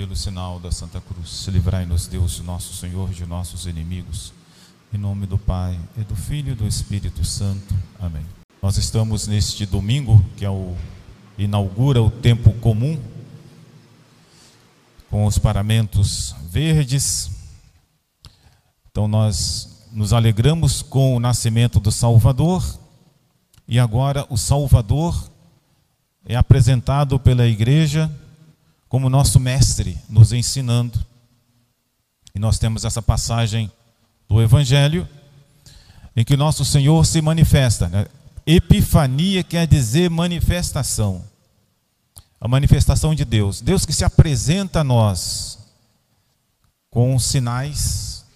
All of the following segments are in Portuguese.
pelo sinal da Santa Cruz, livrai-nos, Deus, nosso Senhor, de nossos inimigos. Em nome do Pai, e do Filho e do Espírito Santo. Amém. Nós estamos neste domingo, que é o inaugura o tempo comum, com os paramentos verdes. Então nós nos alegramos com o nascimento do Salvador, e agora o Salvador é apresentado pela igreja como nosso mestre, nos ensinando. E nós temos essa passagem do Evangelho, em que nosso Senhor se manifesta. Né? Epifania quer dizer manifestação. A manifestação de Deus. Deus que se apresenta a nós com sinais,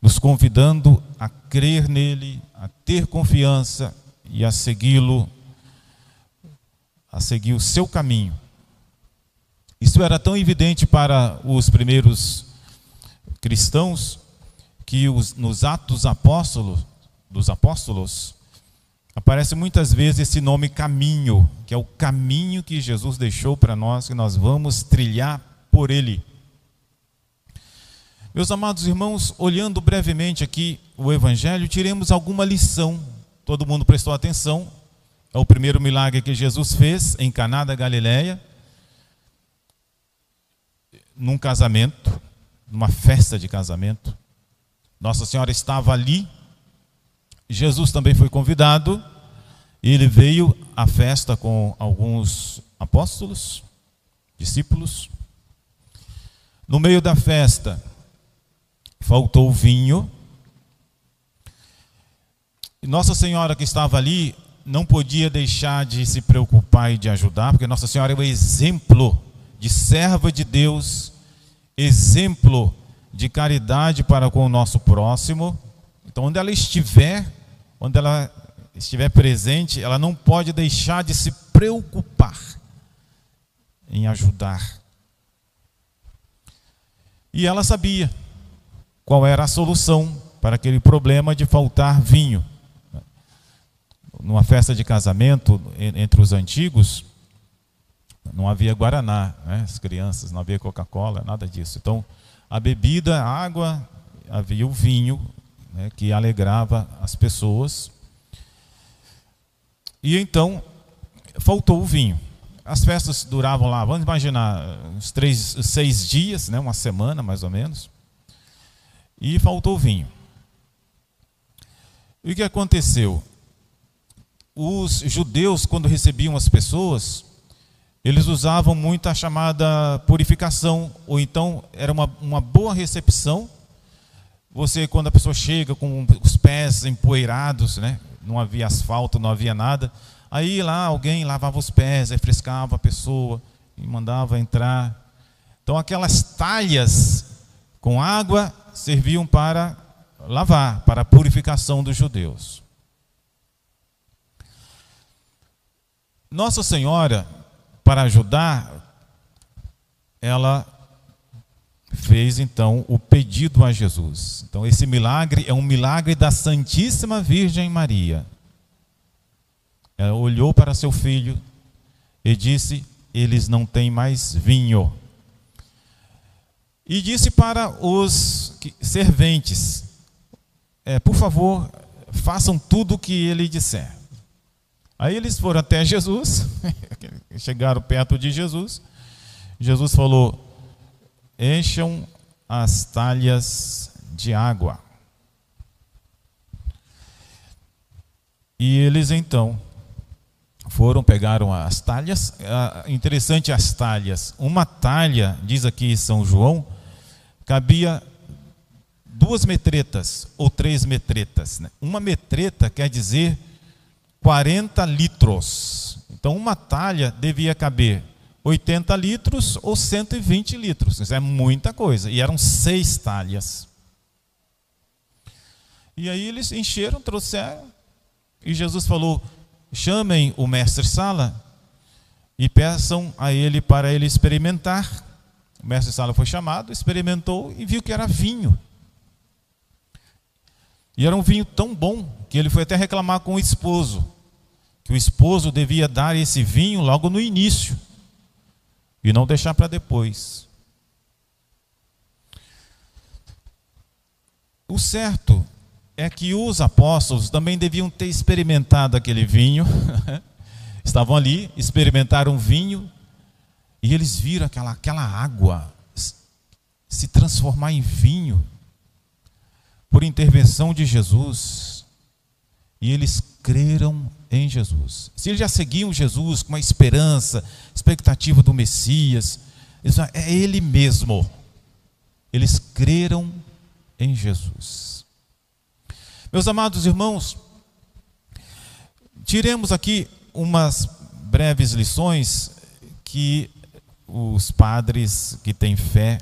nos convidando a crer nele, a ter confiança e a segui-lo, a seguir o seu caminho. Isso era tão evidente para os primeiros cristãos que os, nos Atos Apóstolos, dos Apóstolos aparece muitas vezes esse nome caminho, que é o caminho que Jesus deixou para nós, que nós vamos trilhar por ele. Meus amados irmãos, olhando brevemente aqui o Evangelho, tiremos alguma lição. Todo mundo prestou atenção. É o primeiro milagre que Jesus fez em Caná da Galileia num casamento, numa festa de casamento. Nossa Senhora estava ali, Jesus também foi convidado, e ele veio à festa com alguns apóstolos, discípulos. No meio da festa, faltou vinho. E Nossa Senhora que estava ali não podia deixar de se preocupar e de ajudar, porque Nossa Senhora é o exemplo de serva de Deus, exemplo de caridade para com o nosso próximo. Então, onde ela estiver, onde ela estiver presente, ela não pode deixar de se preocupar em ajudar. E ela sabia qual era a solução para aquele problema de faltar vinho. Numa festa de casamento entre os antigos, não havia guaraná, né? as crianças, não havia Coca-Cola, nada disso. Então, a bebida, a água, havia o vinho, né? que alegrava as pessoas. E então, faltou o vinho. As festas duravam lá, vamos imaginar, uns três, seis dias, né? uma semana mais ou menos. E faltou o vinho. E o que aconteceu? Os judeus, quando recebiam as pessoas, eles usavam muito a chamada purificação, ou então era uma, uma boa recepção. Você, quando a pessoa chega com os pés empoeirados, né? não havia asfalto, não havia nada, aí lá alguém lavava os pés, refrescava a pessoa e mandava entrar. Então aquelas talhas com água serviam para lavar, para a purificação dos judeus. Nossa Senhora para ajudar, ela fez então o pedido a Jesus. Então, esse milagre é um milagre da Santíssima Virgem Maria. Ela olhou para seu filho e disse: Eles não têm mais vinho. E disse para os serventes: é, Por favor, façam tudo o que ele disser. Aí eles foram até Jesus, chegaram perto de Jesus. Jesus falou: encham as talhas de água. E eles então foram, pegaram as talhas. interessante as talhas. Uma talha, diz aqui São João, cabia duas metretas ou três metretas. Né? Uma metreta quer dizer 40 litros. Então, uma talha devia caber 80 litros ou 120 litros. Isso é muita coisa. E eram seis talhas. E aí eles encheram, trouxeram. E Jesus falou: chamem o mestre Sala e peçam a ele para ele experimentar. O mestre Sala foi chamado, experimentou e viu que era vinho. E era um vinho tão bom que ele foi até reclamar com o esposo que o esposo devia dar esse vinho logo no início. e não deixar para depois. O certo é que os apóstolos também deviam ter experimentado aquele vinho. Estavam ali, experimentaram vinho e eles viram aquela, aquela água se transformar em vinho por intervenção de Jesus. E eles creram em Jesus. Se eles já seguiam Jesus com uma esperança, expectativa do Messias, eles, é Ele mesmo. Eles creram em Jesus. Meus amados irmãos, tiremos aqui umas breves lições que os padres que têm fé,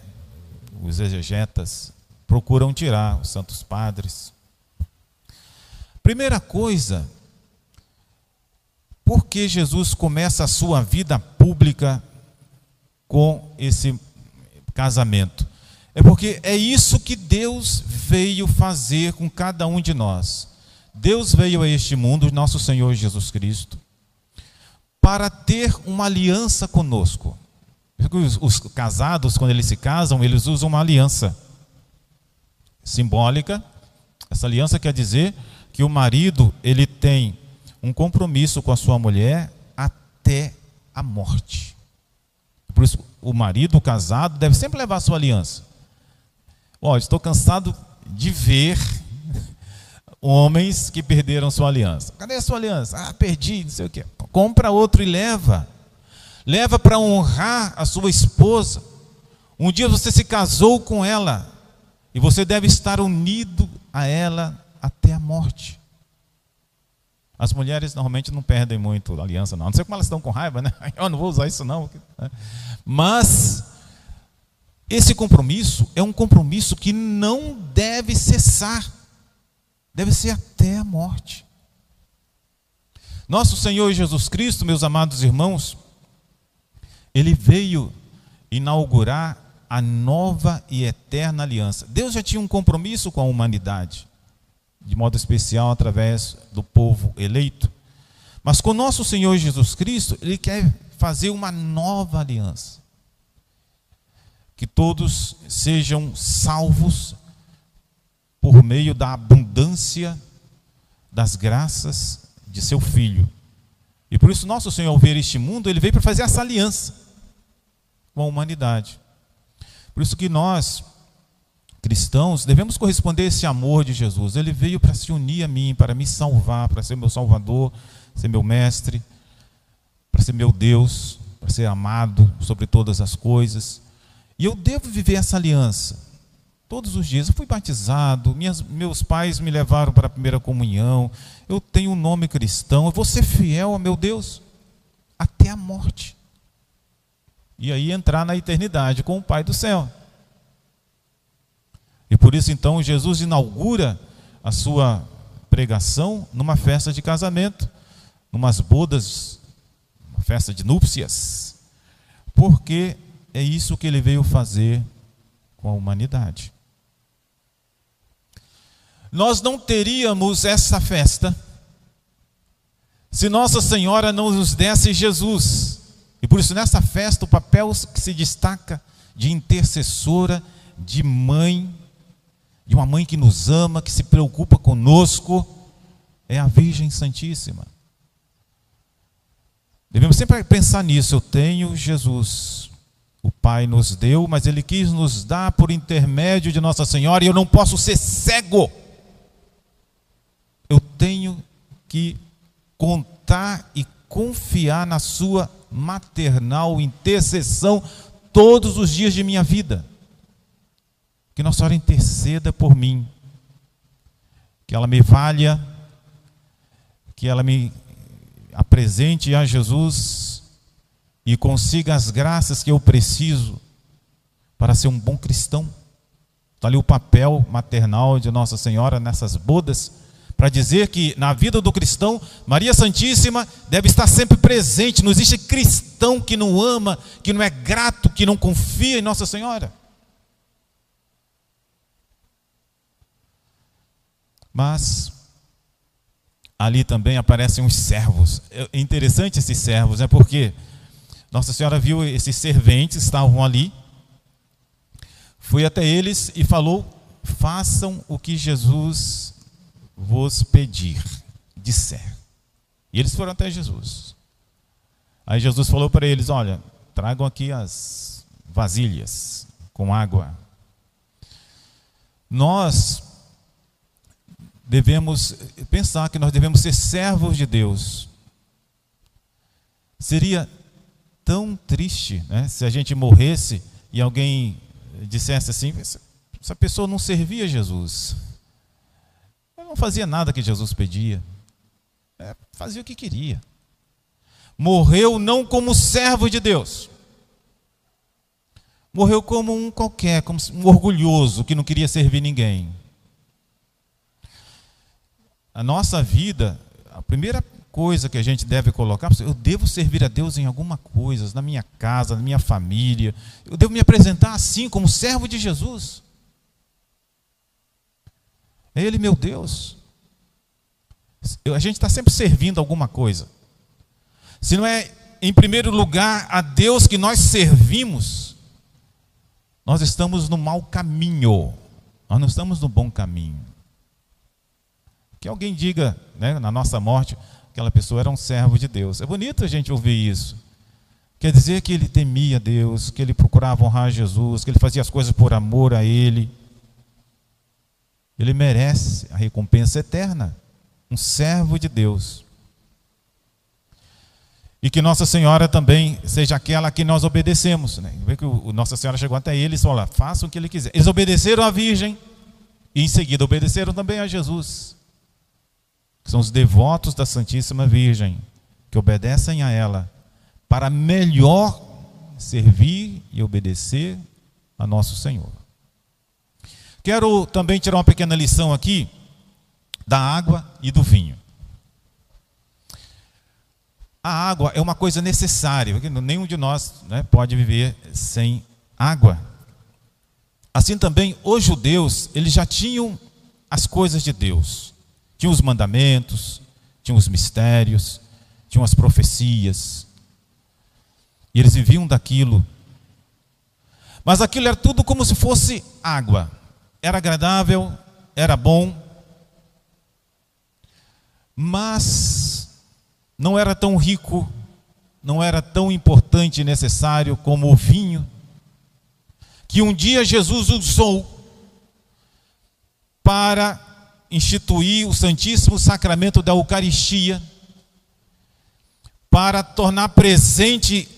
os exegetas, procuram tirar, os santos padres. Primeira coisa, por que Jesus começa a sua vida pública com esse casamento? É porque é isso que Deus veio fazer com cada um de nós. Deus veio a este mundo, nosso Senhor Jesus Cristo, para ter uma aliança conosco. Os, os casados, quando eles se casam, eles usam uma aliança simbólica. Essa aliança quer dizer que o marido ele tem um compromisso com a sua mulher até a morte. Por isso, o marido, casado, deve sempre levar a sua aliança. Olha, estou cansado de ver homens que perderam sua aliança. Cadê a sua aliança? Ah, perdi, não sei o quê. Compra outro e leva. Leva para honrar a sua esposa. Um dia você se casou com ela e você deve estar unido a ela até a morte. As mulheres normalmente não perdem muito aliança, não. Não sei como elas estão com raiva, né? Eu não vou usar isso, não. Mas esse compromisso é um compromisso que não deve cessar, deve ser até a morte. Nosso Senhor Jesus Cristo, meus amados irmãos, ele veio inaugurar a nova e eterna aliança. Deus já tinha um compromisso com a humanidade, de modo especial através do povo eleito. Mas com nosso Senhor Jesus Cristo, ele quer fazer uma nova aliança que todos sejam salvos por meio da abundância das graças de seu Filho. E por isso, nosso Senhor, ao ver este mundo, ele veio para fazer essa aliança com a humanidade. Por isso que nós, cristãos, devemos corresponder a esse amor de Jesus. Ele veio para se unir a mim, para me salvar, para ser meu Salvador, ser meu Mestre, para ser meu Deus, para ser amado sobre todas as coisas. E eu devo viver essa aliança. Todos os dias eu fui batizado, minhas, meus pais me levaram para a primeira comunhão, eu tenho um nome cristão, eu vou ser fiel ao meu Deus até a morte. E aí entrar na eternidade com o Pai do céu. E por isso então Jesus inaugura a sua pregação numa festa de casamento, numas bodas, uma festa de núpcias, porque é isso que ele veio fazer com a humanidade. Nós não teríamos essa festa se Nossa Senhora não nos desse Jesus. E por isso, nessa festa, o papel que se destaca de intercessora, de mãe, de uma mãe que nos ama, que se preocupa conosco, é a Virgem Santíssima. Devemos sempre pensar nisso. Eu tenho Jesus, o Pai nos deu, mas Ele quis nos dar por intermédio de Nossa Senhora, e eu não posso ser cego. Eu tenho que contar e confiar na Sua maternal intercessão todos os dias de minha vida. Que Nossa Senhora interceda por mim, que ela me valha, que ela me apresente a Jesus e consiga as graças que eu preciso para ser um bom cristão. Está ali o papel maternal de Nossa Senhora nessas bodas, para dizer que na vida do cristão, Maria Santíssima deve estar sempre presente. Não existe cristão que não ama, que não é grato, que não confia em Nossa Senhora. Mas ali também aparecem os servos. É interessante esses servos, é né? porque Nossa Senhora viu esses serventes estavam ali, foi até eles e falou: façam o que Jesus vos pedir, disser. E eles foram até Jesus. Aí Jesus falou para eles: Olha, tragam aqui as vasilhas com água. Nós devemos pensar que nós devemos ser servos de Deus. Seria tão triste né, se a gente morresse e alguém dissesse assim: essa pessoa não servia Jesus, não fazia nada que Jesus pedia, é, fazia o que queria. Morreu não como servo de Deus, morreu como um qualquer, como um orgulhoso que não queria servir ninguém. A nossa vida, a primeira coisa que a gente deve colocar, eu devo servir a Deus em alguma coisa, na minha casa, na minha família. Eu devo me apresentar assim, como servo de Jesus. É Ele, meu Deus. A gente está sempre servindo alguma coisa. Se não é, em primeiro lugar, a Deus que nós servimos, nós estamos no mau caminho. Nós não estamos no bom caminho. Que alguém diga, né, na nossa morte, aquela pessoa era um servo de Deus. É bonito a gente ouvir isso. Quer dizer que ele temia Deus, que ele procurava honrar Jesus, que ele fazia as coisas por amor a Ele. Ele merece a recompensa eterna. Um servo de Deus. E que Nossa Senhora também seja aquela a que nós obedecemos. Né? Vê que o, Nossa Senhora chegou até eles e falou: façam o que ele quiser. Eles obedeceram à Virgem e em seguida obedeceram também a Jesus que são os devotos da Santíssima Virgem, que obedecem a ela para melhor servir e obedecer a nosso Senhor. Quero também tirar uma pequena lição aqui da água e do vinho. A água é uma coisa necessária, nenhum de nós né, pode viver sem água. Assim também, os judeus, eles já tinham as coisas de Deus. Tinha os mandamentos, tinha os mistérios, tinham as profecias. E eles viviam daquilo. Mas aquilo era tudo como se fosse água. Era agradável, era bom, mas não era tão rico, não era tão importante e necessário como o vinho, que um dia Jesus usou para instituir o Santíssimo Sacramento da Eucaristia para tornar presente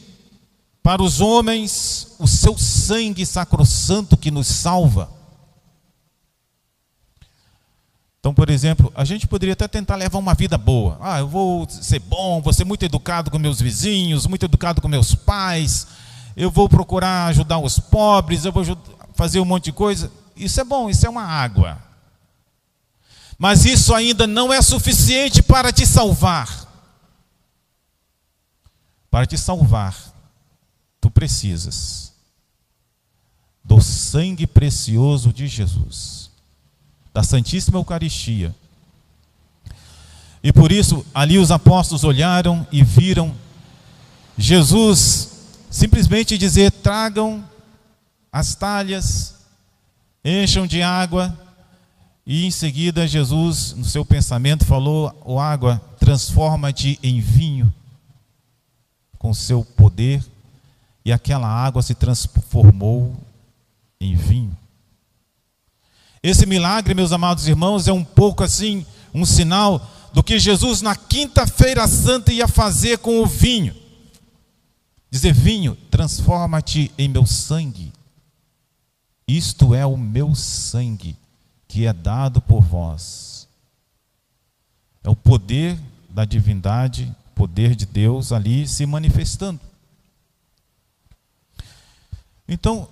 para os homens o seu sangue sacrossanto que nos salva. Então, por exemplo, a gente poderia até tentar levar uma vida boa. Ah, eu vou ser bom, vou ser muito educado com meus vizinhos, muito educado com meus pais, eu vou procurar ajudar os pobres, eu vou fazer um monte de coisa. Isso é bom, isso é uma água. Mas isso ainda não é suficiente para te salvar. Para te salvar, tu precisas do sangue precioso de Jesus, da Santíssima Eucaristia. E por isso, ali os apóstolos olharam e viram Jesus simplesmente dizer: tragam as talhas, encham de água e em seguida, Jesus, no seu pensamento, falou: O água, transforma-te em vinho, com seu poder, e aquela água se transformou em vinho. Esse milagre, meus amados irmãos, é um pouco assim, um sinal do que Jesus, na quinta-feira santa, ia fazer com o vinho. Dizer: Vinho, transforma-te em meu sangue. Isto é o meu sangue que é dado por vós. É o poder da divindade, poder de Deus ali se manifestando. Então,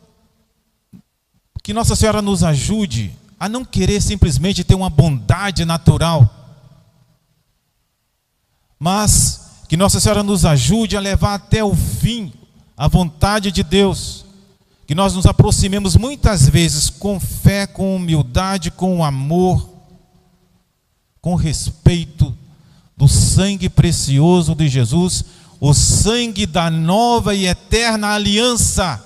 que Nossa Senhora nos ajude a não querer simplesmente ter uma bondade natural, mas que Nossa Senhora nos ajude a levar até o fim a vontade de Deus que nós nos aproximemos muitas vezes com fé, com humildade, com amor, com respeito do sangue precioso de Jesus, o sangue da nova e eterna aliança,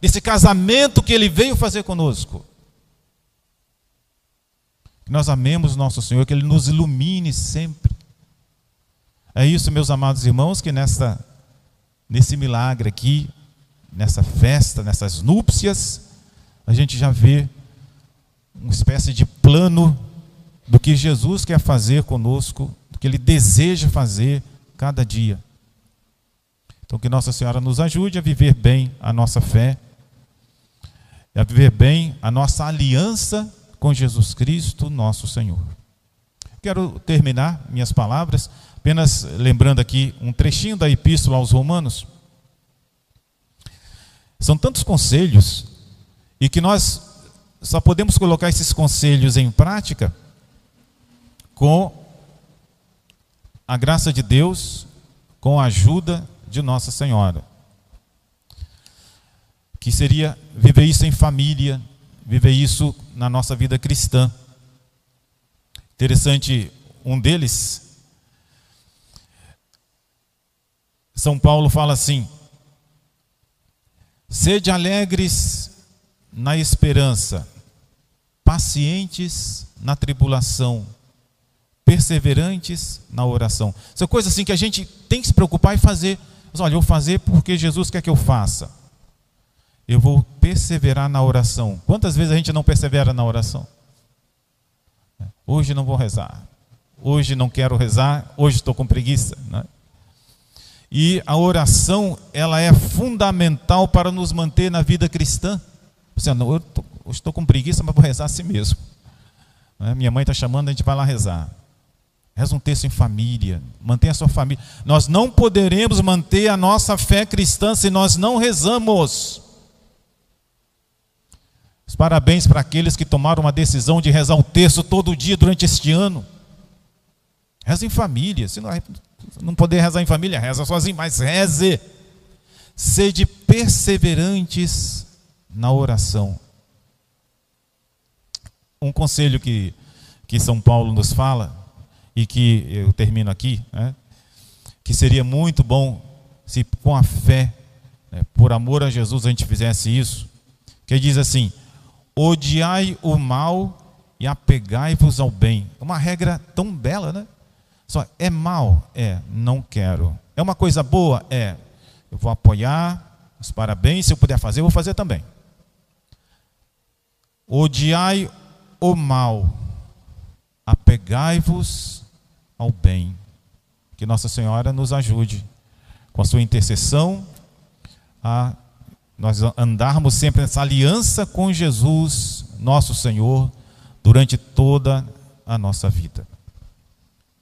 desse casamento que ele veio fazer conosco. Que nós amemos nosso Senhor, que ele nos ilumine sempre. É isso, meus amados irmãos, que nessa nesse milagre aqui, nessa festa, nessas núpcias, a gente já vê uma espécie de plano do que Jesus quer fazer conosco, do que ele deseja fazer cada dia. Então, que Nossa Senhora nos ajude a viver bem a nossa fé, a viver bem a nossa aliança com Jesus Cristo, nosso Senhor. Quero terminar minhas palavras apenas lembrando aqui um trechinho da Epístola aos Romanos. São tantos conselhos e que nós só podemos colocar esses conselhos em prática com a graça de Deus, com a ajuda de Nossa Senhora. Que seria viver isso em família, viver isso na nossa vida cristã. Interessante, um deles, São Paulo fala assim: Sede alegres na esperança, pacientes na tribulação, perseverantes na oração. São coisas assim que a gente tem que se preocupar e fazer. Mas, olha, eu vou fazer porque Jesus quer que eu faça. Eu vou perseverar na oração. Quantas vezes a gente não persevera na oração? Hoje não vou rezar. Hoje não quero rezar. Hoje estou com preguiça. Né? E a oração, ela é fundamental para nos manter na vida cristã. Você, não, eu estou com preguiça, mas vou rezar assim mesmo. Né? Minha mãe está chamando, a gente vai lá rezar. Reza um texto em família, mantenha a sua família. Nós não poderemos manter a nossa fé cristã se nós não rezamos. Os parabéns para aqueles que tomaram uma decisão de rezar o texto todo dia durante este ano. Reza em família. Se não, não poder rezar em família, reza sozinho, mas reze. Sede perseverantes na oração. Um conselho que, que São Paulo nos fala e que eu termino aqui, né, que seria muito bom se com a fé, né, por amor a Jesus, a gente fizesse isso, que diz assim: odiai o mal e apegai-vos ao bem. É uma regra tão bela, né? Só é mal? É, não quero. É uma coisa boa? É. Eu vou apoiar, os parabéns, se eu puder fazer, eu vou fazer também. Odiai o mal, apegai-vos ao bem. Que Nossa Senhora nos ajude com a sua intercessão a nós andarmos sempre nessa aliança com Jesus, nosso Senhor, durante toda a nossa vida.